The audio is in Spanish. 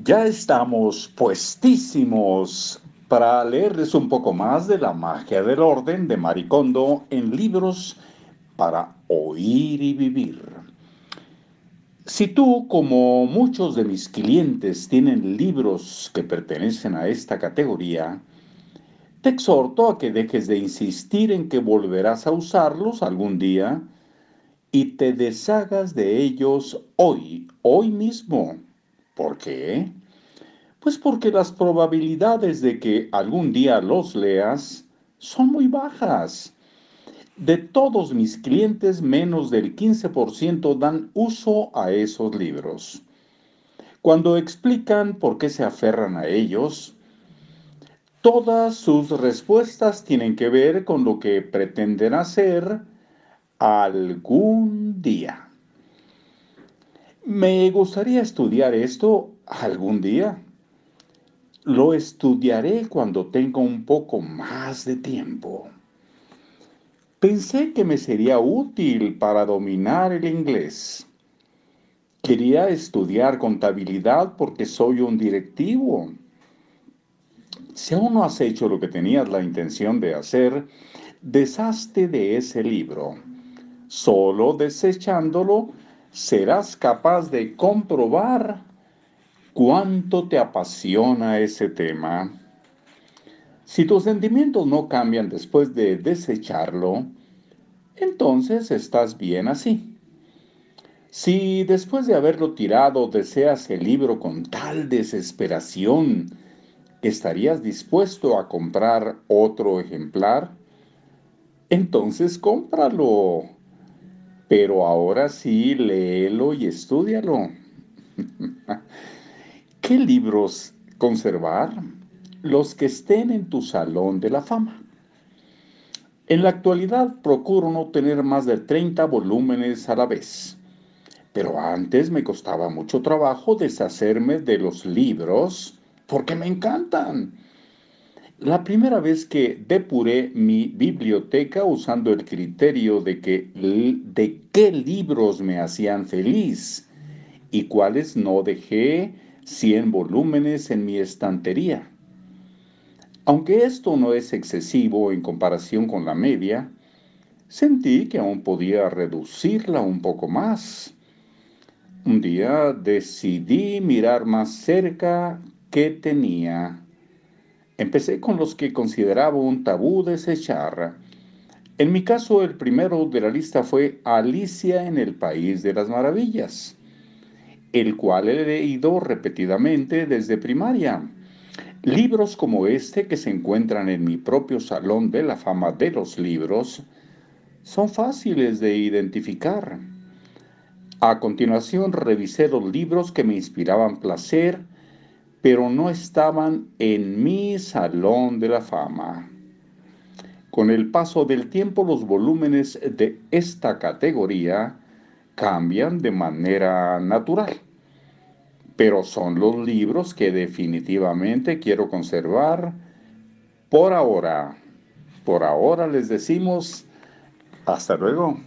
Ya estamos puestísimos para leerles un poco más de la magia del orden de Maricondo en libros para oír y vivir. Si tú, como muchos de mis clientes, tienen libros que pertenecen a esta categoría, te exhorto a que dejes de insistir en que volverás a usarlos algún día y te deshagas de ellos hoy, hoy mismo. ¿Por qué? Pues porque las probabilidades de que algún día los leas son muy bajas. De todos mis clientes, menos del 15% dan uso a esos libros. Cuando explican por qué se aferran a ellos, Todas sus respuestas tienen que ver con lo que pretenden hacer algún día. Me gustaría estudiar esto algún día. Lo estudiaré cuando tenga un poco más de tiempo. Pensé que me sería útil para dominar el inglés. Quería estudiar contabilidad porque soy un directivo si aún no has hecho lo que tenías la intención de hacer, deshazte de ese libro. Solo desechándolo serás capaz de comprobar cuánto te apasiona ese tema. Si tus sentimientos no cambian después de desecharlo, entonces estás bien así. Si después de haberlo tirado deseas el libro con tal desesperación ¿estarías dispuesto a comprar otro ejemplar? Entonces cómpralo. Pero ahora sí, léelo y estudialo. ¿Qué libros conservar? Los que estén en tu salón de la fama. En la actualidad procuro no tener más de 30 volúmenes a la vez. Pero antes me costaba mucho trabajo deshacerme de los libros porque me encantan. La primera vez que depuré mi biblioteca usando el criterio de, que, de qué libros me hacían feliz y cuáles no dejé 100 volúmenes en mi estantería. Aunque esto no es excesivo en comparación con la media, sentí que aún podía reducirla un poco más. Un día decidí mirar más cerca que tenía. Empecé con los que consideraba un tabú desechar. En mi caso, el primero de la lista fue Alicia en el País de las Maravillas, el cual he leído repetidamente desde primaria. Libros como este que se encuentran en mi propio salón de la fama de los libros son fáciles de identificar. A continuación revisé los libros que me inspiraban placer pero no estaban en mi salón de la fama. Con el paso del tiempo los volúmenes de esta categoría cambian de manera natural, pero son los libros que definitivamente quiero conservar por ahora. Por ahora les decimos hasta luego.